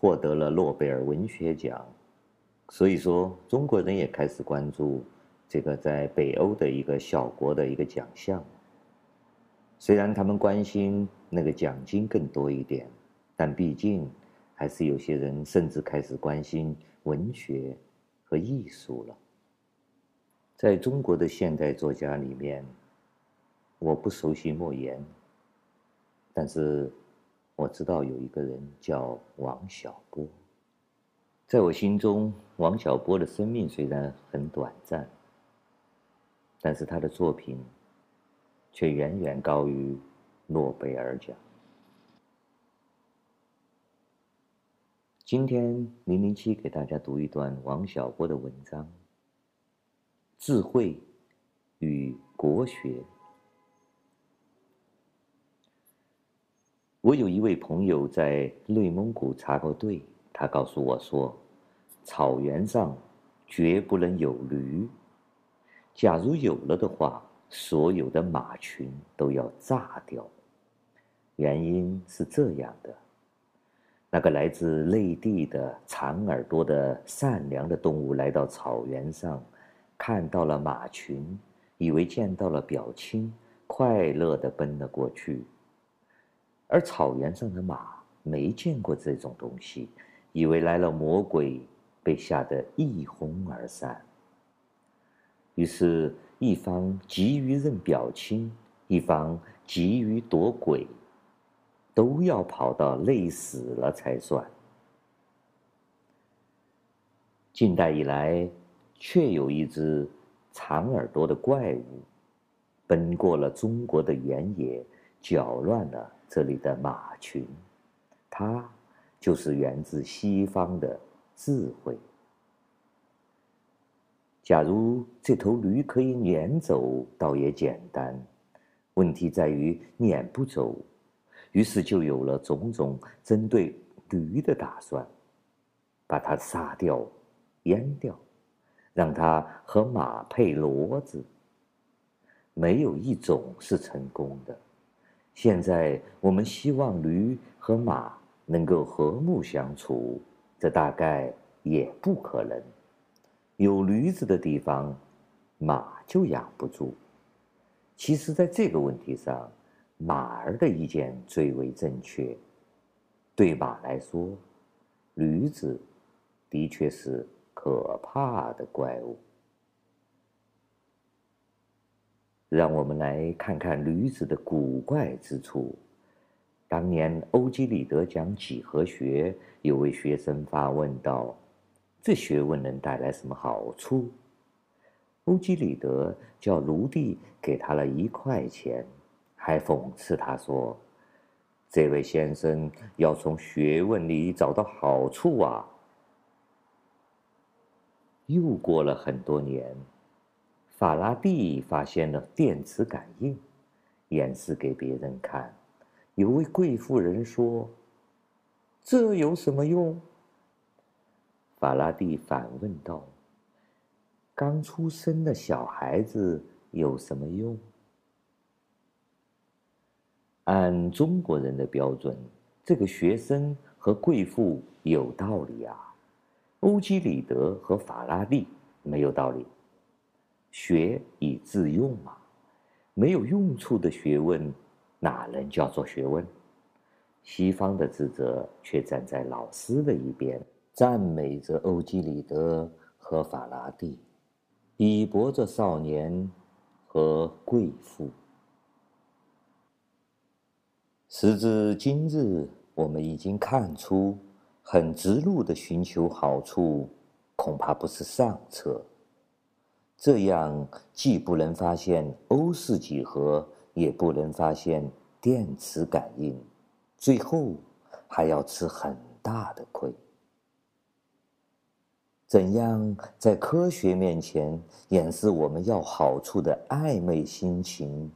获得了诺贝尔文学奖，所以说中国人也开始关注这个在北欧的一个小国的一个奖项。虽然他们关心那个奖金更多一点，但毕竟还是有些人甚至开始关心文学和艺术了。在中国的现代作家里面，我不熟悉莫言，但是我知道有一个人叫王小波。在我心中，王小波的生命虽然很短暂，但是他的作品却远远高于诺贝尔奖。今天零零七给大家读一段王小波的文章。智慧与国学。我有一位朋友在内蒙古插过队，他告诉我说，草原上绝不能有驴，假如有了的话，所有的马群都要炸掉。原因是这样的：那个来自内地的长耳朵的善良的动物来到草原上。看到了马群，以为见到了表亲，快乐地奔了过去。而草原上的马没见过这种东西，以为来了魔鬼，被吓得一哄而散。于是，一方急于认表亲，一方急于躲鬼，都要跑到累死了才算。近代以来，却有一只长耳朵的怪物，奔过了中国的原野，搅乱了这里的马群。它就是源自西方的智慧。假如这头驴可以撵走，倒也简单。问题在于撵不走，于是就有了种种针对驴的打算，把它杀掉、阉掉。让他和马配骡子，没有一种是成功的。现在我们希望驴和马能够和睦相处，这大概也不可能。有驴子的地方，马就养不住。其实，在这个问题上，马儿的意见最为正确。对马来说，驴子的确是。可怕的怪物。让我们来看看驴子的古怪之处。当年欧几里得讲几何学，有位学生发问道：“这学问能带来什么好处？”欧几里得叫奴隶给他了一块钱，还讽刺他说：“这位先生要从学问里找到好处啊。”又过了很多年，法拉第发现了电磁感应，演示给别人看。有位贵妇人说：“这有什么用？”法拉第反问道：“刚出生的小孩子有什么用？”按中国人的标准，这个学生和贵妇有道理啊。欧几里得和法拉第没有道理，学以致用嘛，没有用处的学问哪能叫做学问？西方的智者却站在老师的一边，赞美着欧几里得和法拉第，鄙薄着少年和贵妇。时至今日，我们已经看出。很直路的寻求好处，恐怕不是上策。这样既不能发现欧式几何，也不能发现电磁感应，最后还要吃很大的亏。怎样在科学面前掩饰我们要好处的暧昧心情，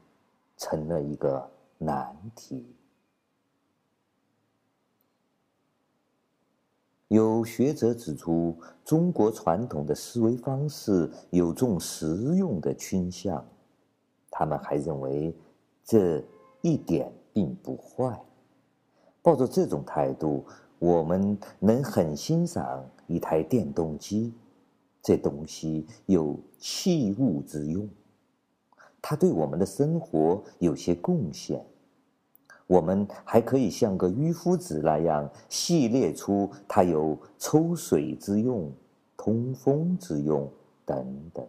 成了一个难题。有学者指出，中国传统的思维方式有重实用的倾向，他们还认为这一点并不坏。抱着这种态度，我们能很欣赏一台电动机，这东西有器物之用，它对我们的生活有些贡献。我们还可以像个渔夫子那样系列出它有抽水之用、通风之用等等。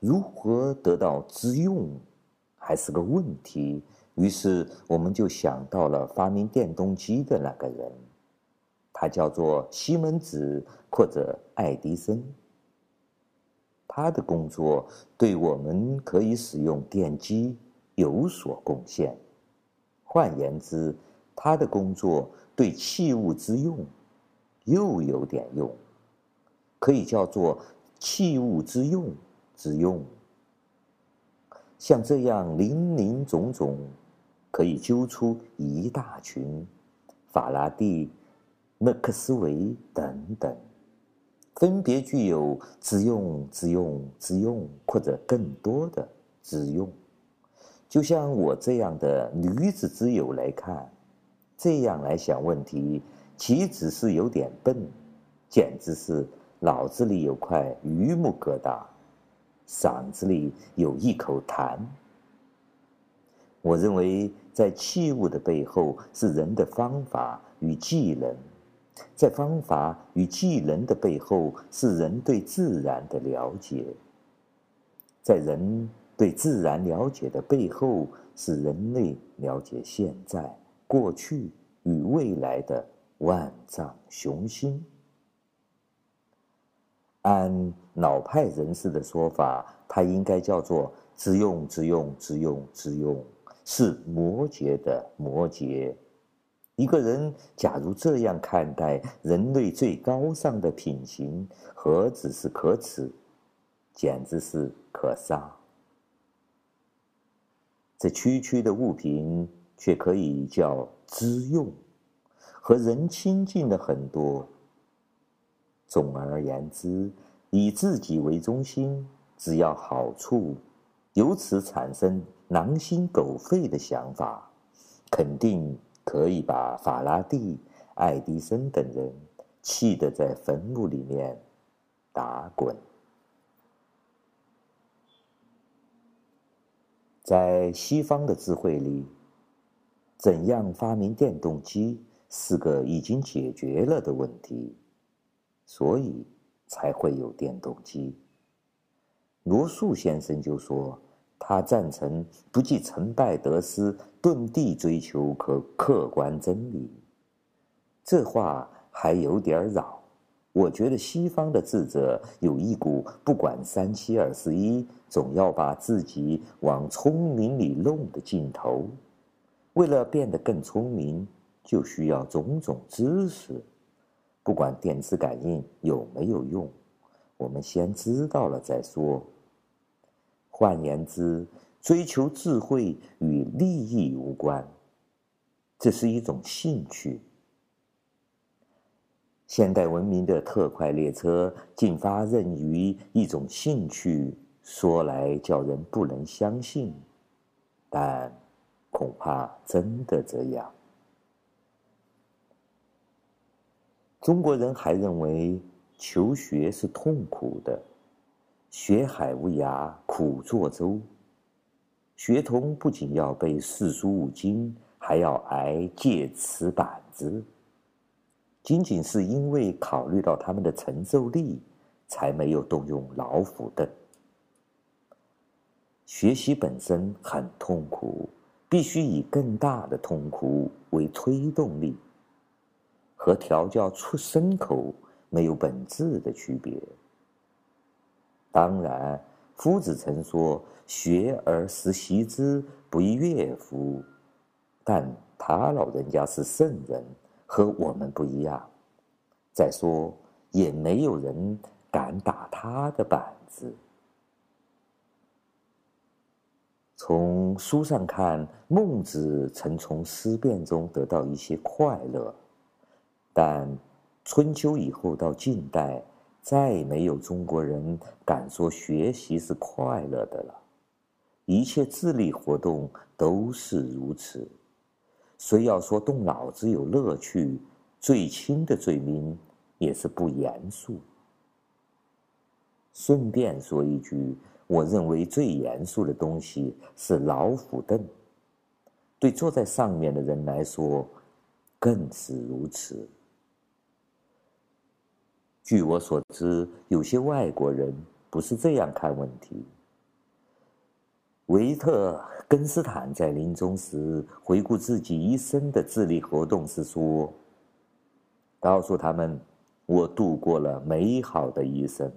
如何得到之用，还是个问题。于是我们就想到了发明电动机的那个人，他叫做西门子或者爱迪生。他的工作对我们可以使用电机有所贡献。换言之，他的工作对器物之用又有点用，可以叫做器物之用之用。像这样林林总总，可以揪出一大群，法拉第、麦克斯韦等等，分别具有之用、之用、之用，或者更多的之用。就像我这样的女子之友来看，这样来想问题，岂止是有点笨，简直是脑子里有块榆木疙瘩，嗓子里有一口痰。我认为，在器物的背后是人的方法与技能，在方法与技能的背后是人对自然的了解，在人。对自然了解的背后，是人类了解现在、过去与未来的万丈雄心。按老派人士的说法，它应该叫做“之用之用之用之用”，是摩羯的摩羯。一个人假如这样看待人类最高尚的品行，何止是可耻，简直是可杀。这区区的物品却可以叫之用，和人亲近的很多。总而言之，以自己为中心，只要好处，由此产生狼心狗肺的想法，肯定可以把法拉第、爱迪生等人气得在坟墓里面打滚。在西方的智慧里，怎样发明电动机是个已经解决了的问题，所以才会有电动机。罗素先生就说，他赞成不计成败得失，遁地追求可客观真理。这话还有点绕。我觉得西方的智者有一股不管三七二十一，总要把自己往聪明里弄的尽头。为了变得更聪明，就需要种种知识。不管电磁感应有没有用，我们先知道了再说。换言之，追求智慧与利益无关，这是一种兴趣。现代文明的特快列车竟发轫于一种兴趣，说来叫人不能相信，但恐怕真的这样。中国人还认为求学是痛苦的，学海无涯苦作舟。学童不仅要背四书五经，还要挨借词板子。仅仅是因为考虑到他们的承受力，才没有动用老虎凳。学习本身很痛苦，必须以更大的痛苦为推动力，和调教出牲口没有本质的区别。当然，夫子曾说：“学而时习之，不亦说乎？”但他老人家是圣人。和我们不一样。再说，也没有人敢打他的板子。从书上看，孟子曾从思辨中得到一些快乐，但春秋以后到近代，再没有中国人敢说学习是快乐的了。一切智力活动都是如此。谁要说动脑子有乐趣，最轻的罪名也是不严肃。顺便说一句，我认为最严肃的东西是老虎凳，对坐在上面的人来说，更是如此。据我所知，有些外国人不是这样看问题。维特根斯坦在临终时回顾自己一生的智力活动时说：“告诉他们，我度过了美好的一生。”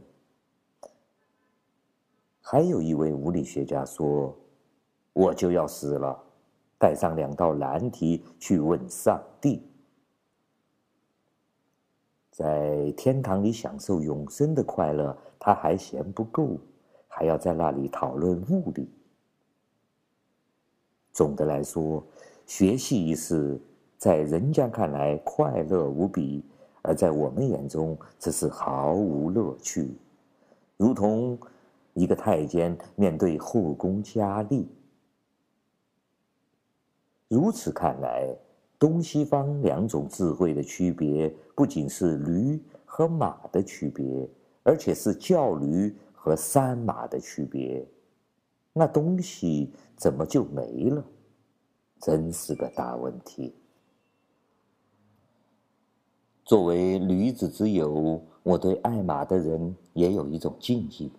还有一位物理学家说：“我就要死了，带上两道难题去问上帝。”在天堂里享受永生的快乐，他还嫌不够，还要在那里讨论物理。总的来说，学习一事在人家看来快乐无比，而在我们眼中则是毫无乐趣，如同。一个太监面对后宫佳丽，如此看来，东西方两种智慧的区别，不仅是驴和马的区别，而且是叫驴和三马的区别。那东西怎么就没了？真是个大问题。作为驴子之友，我对爱马的人也有一种敬意。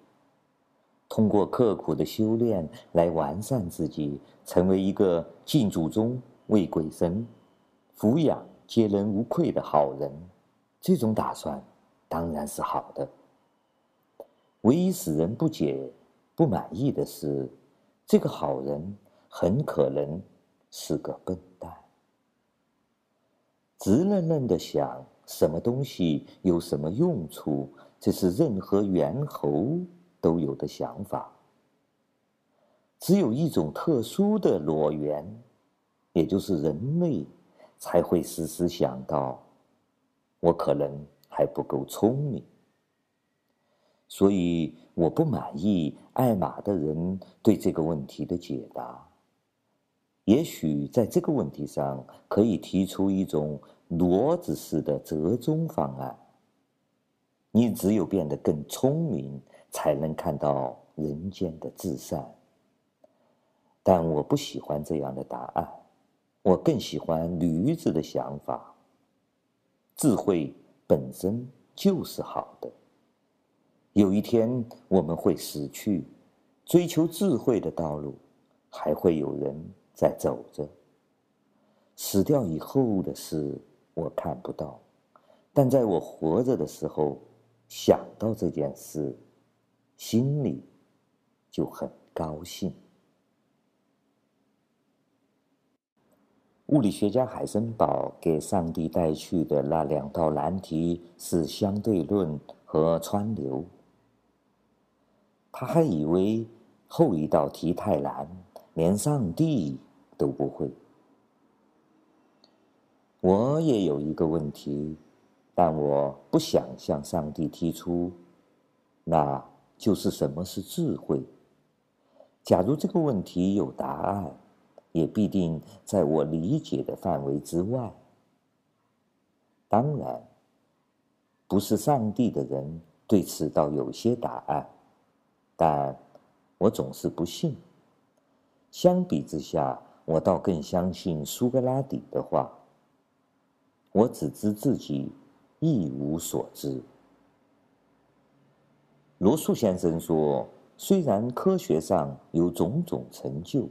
通过刻苦的修炼来完善自己，成为一个敬祖宗、为鬼神、抚养接人无愧的好人，这种打算当然是好的。唯一使人不解、不满意的是，这个好人很可能是个笨蛋，直愣愣地想什么东西有什么用处，这是任何猿猴都有的想法，只有一种特殊的裸猿，也就是人类，才会时时想到，我可能还不够聪明，所以我不满意爱马的人对这个问题的解答。也许在这个问题上，可以提出一种骡子式的折中方案。你只有变得更聪明，才能看到人间的至善。但我不喜欢这样的答案，我更喜欢驴子的想法。智慧本身就是好的。有一天我们会死去，追求智慧的道路还会有人在走着。死掉以后的事我看不到，但在我活着的时候，想到这件事，心里就很高兴。物理学家海森堡给上帝带去的那两道难题是相对论和川流。他还以为后一道题太难，连上帝都不会。我也有一个问题。但我不想向上帝提出，那就是什么是智慧？假如这个问题有答案，也必定在我理解的范围之外。当然，不是上帝的人对此倒有些答案，但我总是不信。相比之下，我倒更相信苏格拉底的话。我只知自己。一无所知。罗素先生说：“虽然科学上有种种成就，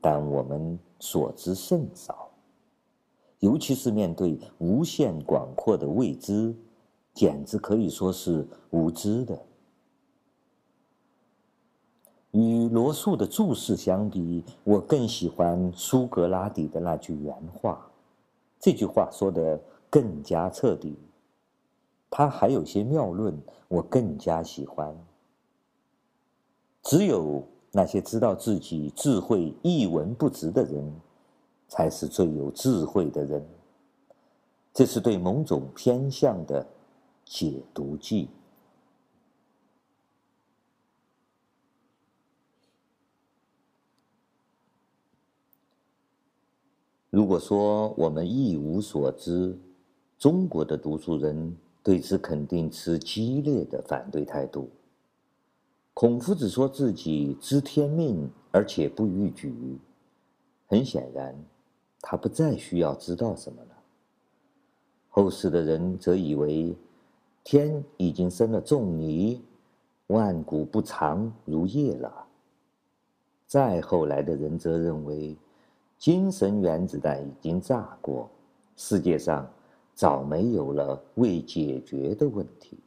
但我们所知甚少，尤其是面对无限广阔的未知，简直可以说是无知的。”与罗素的注释相比，我更喜欢苏格拉底的那句原话。这句话说得更加彻底。他还有些谬论，我更加喜欢。只有那些知道自己智慧一文不值的人，才是最有智慧的人。这是对某种偏向的解读剂。如果说我们一无所知，中国的读书人对此肯定持激烈的反对态度。孔夫子说自己知天命，而且不逾矩。很显然，他不再需要知道什么了。后世的人则以为，天已经生了仲尼，万古不长如夜了。再后来的人则认为，精神原子弹已经炸过，世界上早没有了未解决的问题。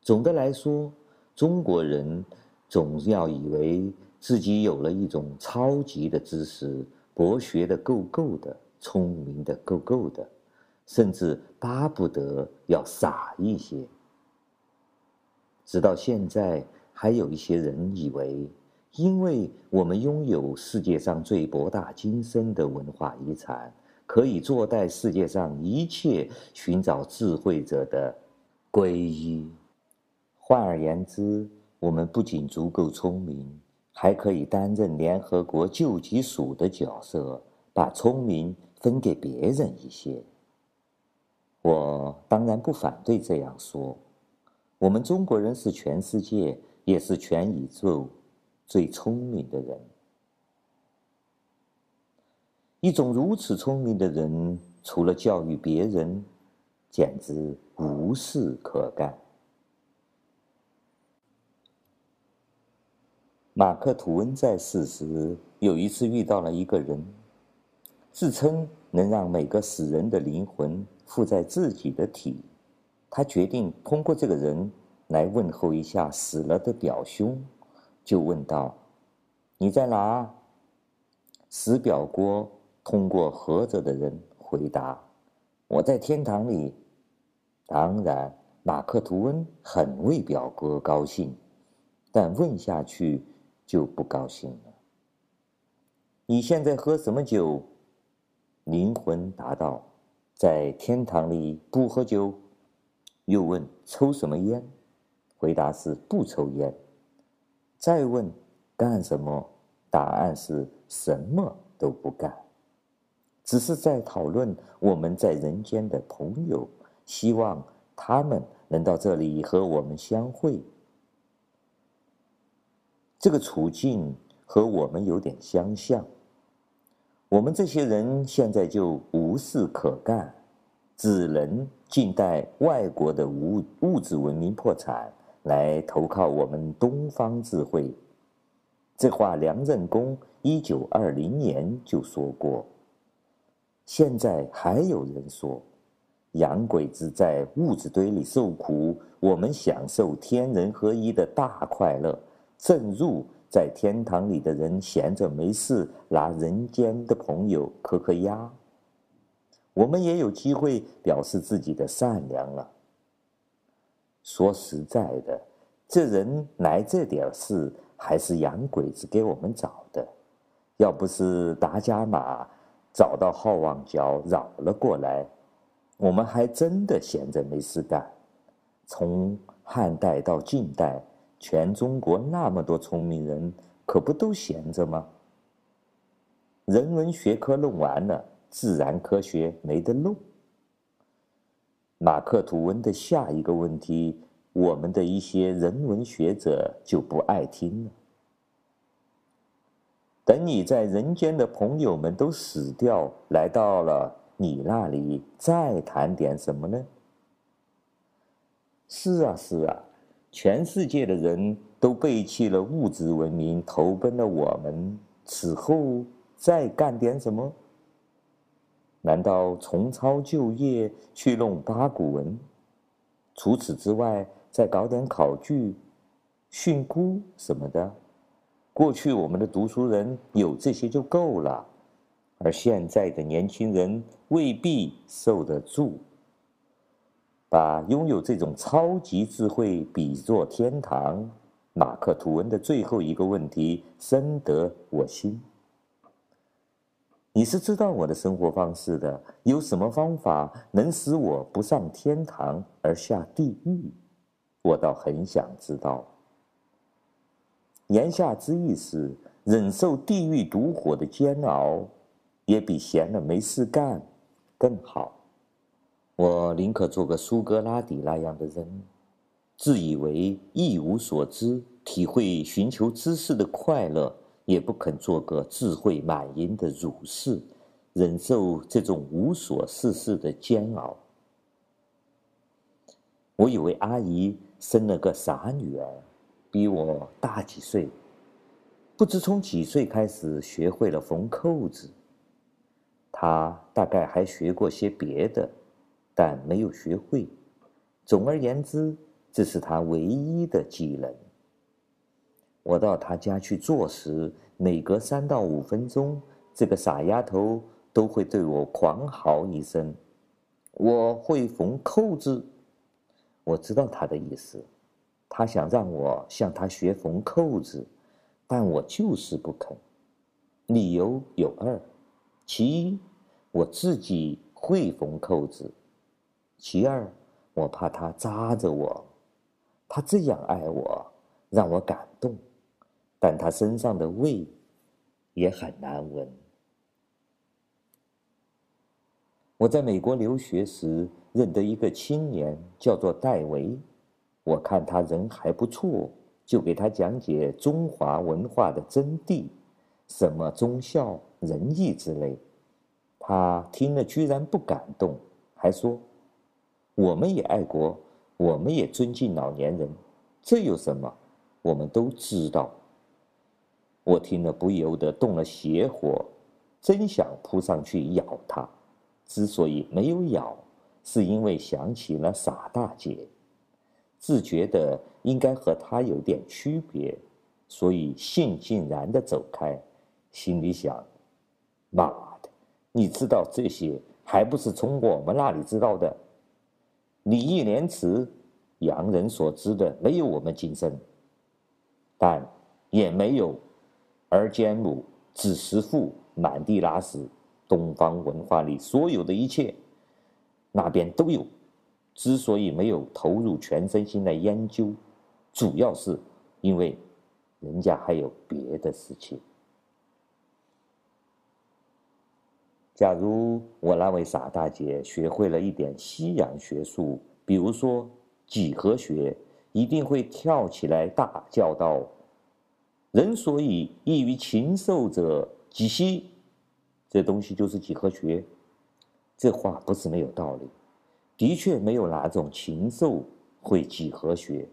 总的来说，中国人总要以为自己有了一种超级的知识，博学的够够的，聪明的够够的，甚至巴不得要傻一些。直到现在，还有一些人以为。因为我们拥有世界上最博大精深的文化遗产，可以坐待世界上一切寻找智慧者的皈依。换而言之，我们不仅足够聪明，还可以担任联合国救济署的角色，把聪明分给别人一些。我当然不反对这样说。我们中国人是全世界，也是全宇宙。最聪明的人，一种如此聪明的人，除了教育别人，简直无事可干。马克·吐温在世时，有一次遇到了一个人，自称能让每个死人的灵魂附在自己的体，他决定通过这个人来问候一下死了的表兄。就问道：“你在哪？”死表哥通过活着的人回答：“我在天堂里。”当然，马克吐温很为表哥高兴，但问下去就不高兴了。“你现在喝什么酒？”灵魂答道：“在天堂里不喝酒。”又问：“抽什么烟？”回答是：“不抽烟。”再问干什么？答案是什么都不干，只是在讨论我们在人间的朋友，希望他们能到这里和我们相会。这个处境和我们有点相像。我们这些人现在就无事可干，只能静待外国的物物质文明破产。来投靠我们东方智慧，这话梁任公一九二零年就说过。现在还有人说，洋鬼子在物质堆里受苦，我们享受天人合一的大快乐，正如在天堂里的人闲着没事拿人间的朋友磕磕鸭，我们也有机会表示自己的善良了。说实在的，这人来这点事，还是洋鬼子给我们找的。要不是达伽马找到好望角绕了过来，我们还真的闲着没事干。从汉代到近代，全中国那么多聪明人，可不都闲着吗？人文学科弄完了，自然科学没得弄。马克·吐温的下一个问题，我们的一些人文学者就不爱听了。等你在人间的朋友们都死掉，来到了你那里，再谈点什么呢？是啊，是啊，全世界的人都背弃了物质文明，投奔了我们，此后再干点什么？难道重操旧业去弄八股文？除此之外，再搞点考据、训诂什么的。过去我们的读书人有这些就够了，而现在的年轻人未必受得住。把拥有这种超级智慧比作天堂，马克吐温的最后一个问题深得我心。你是知道我的生活方式的，有什么方法能使我不上天堂而下地狱？我倒很想知道。言下之意是，忍受地狱毒火的煎熬，也比闲了没事干更好。我宁可做个苏格拉底那样的人，自以为一无所知，体会寻求知识的快乐，也不肯做个智慧满盈的儒士，忍受这种无所事事的煎熬。我以为阿姨生了个傻女儿，比我大几岁，不知从几岁开始学会了缝扣子。他大概还学过些别的。但没有学会。总而言之，这是他唯一的技能。我到他家去坐时，每隔三到五分钟，这个傻丫头都会对我狂嚎一声：“我会缝扣子。”我知道他的意思，他想让我向他学缝扣子，但我就是不肯。理由有二：其一，我自己会缝扣子。其二，我怕他扎着我，他这样爱我，让我感动，但他身上的味也很难闻。我在美国留学时认得一个青年，叫做戴维，我看他人还不错，就给他讲解中华文化的真谛，什么忠孝仁义之类。他听了居然不感动，还说。我们也爱国，我们也尊敬老年人，这有什么？我们都知道。我听了不由得动了邪火，真想扑上去咬他。之所以没有咬，是因为想起了傻大姐，自觉得应该和他有点区别，所以悻悻然地走开，心里想：妈的，你知道这些，还不是从我们那里知道的？礼义廉耻，洋人所知的没有我们精深，但也没有儿奸母、子弑父、满地拉屎，东方文化里所有的一切，那边都有。之所以没有投入全身心来研究，主要是因为人家还有别的事情。假如我那位傻大姐学会了一点西洋学术，比如说几何学，一定会跳起来大叫道：“人所以异于禽兽者，几希？”这东西就是几何学。这话不是没有道理，的确没有哪种禽兽会几何学。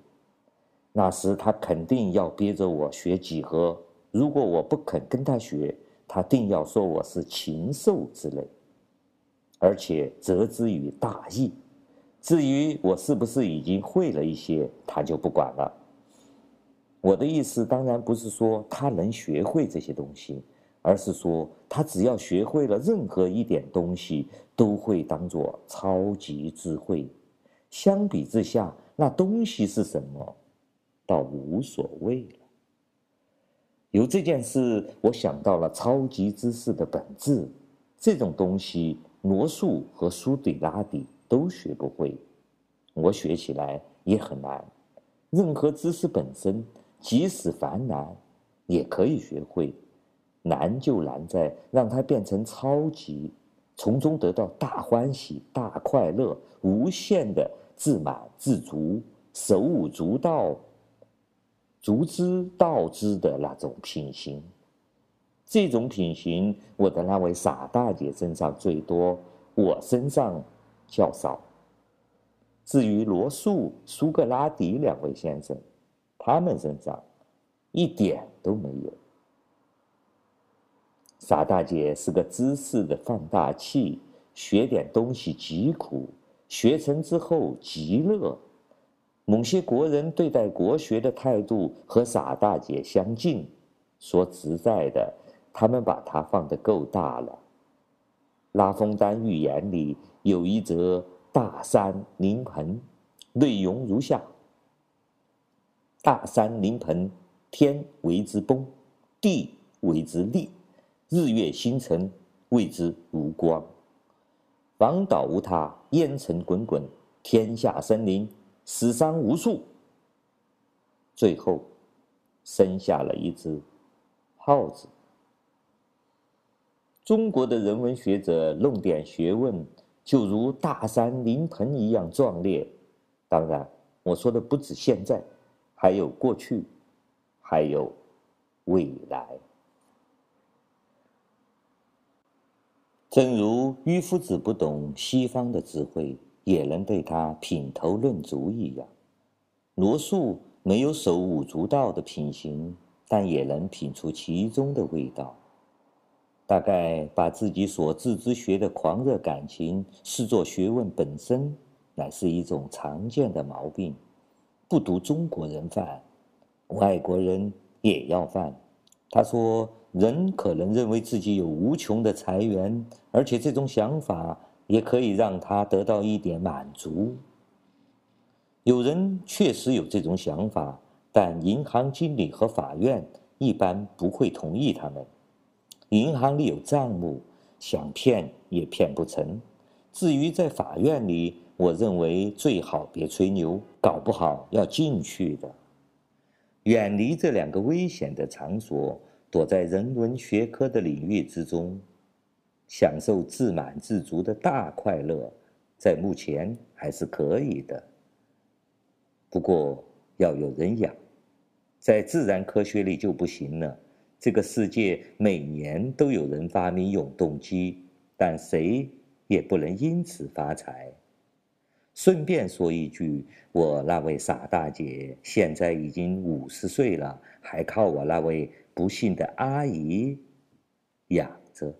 那时他肯定要逼着我学几何，如果我不肯跟他学。他定要说我是禽兽之类，而且责之于大义。至于我是不是已经会了一些，他就不管了。我的意思当然不是说他能学会这些东西，而是说他只要学会了任何一点东西，都会当做超级智慧。相比之下，那东西是什么，倒无所谓了。由这件事，我想到了超级知识的本质。这种东西，罗素和苏底拉底都学不会，我学起来也很难。任何知识本身，即使繁难，也可以学会。难就难在让它变成超级，从中得到大欢喜、大快乐、无限的自满自足、手舞足蹈。足之蹈之的那种品行，这种品行，我的那位傻大姐身上最多，我身上较少。至于罗素、苏格拉底两位先生，他们身上一点都没有。傻大姐是个知识的放大器，学点东西极苦，学成之后极乐。某些国人对待国学的态度和傻大姐相近，说实在的，他们把它放得够大了。拉封丹寓言里有一则大山临盆，内容如下：大山临盆，天为之崩，地为之裂，日月星辰为之无光，房岛无他，烟尘滚滚，天下生灵。死伤无数，最后生下了一只耗子。中国的人文学者弄点学问，就如大山临盆一样壮烈。当然，我说的不止现在，还有过去，还有未来。正如迂夫子不懂西方的智慧，也能对他品头论足一样，罗素没有手舞足蹈的品行，但也能品出其中的味道。大概把自己所治之学的狂热感情视作学问本身，乃是一种常见的毛病。不独中国人犯，外国人也要犯。他说。人可能认为自己有无穷的财源，而且这种想法也可以让他得到一点满足。有人确实有这种想法，但银行经理和法院一般不会同意他们。银行里有账目，想骗也骗不成。至于在法院里，我认为最好别吹牛，搞不好要进去的。远离这两个危险的场所。躲在人文学科的领域之中，享受自满自足的大快乐，在目前还是可以的。不过要有人养，在自然科学里就不行了。这个世界每年都有人发明永动机，但谁也不能因此发财。顺便说一句，我那位傻大姐现在已经五十岁了，还靠我那位。不幸的阿姨养着。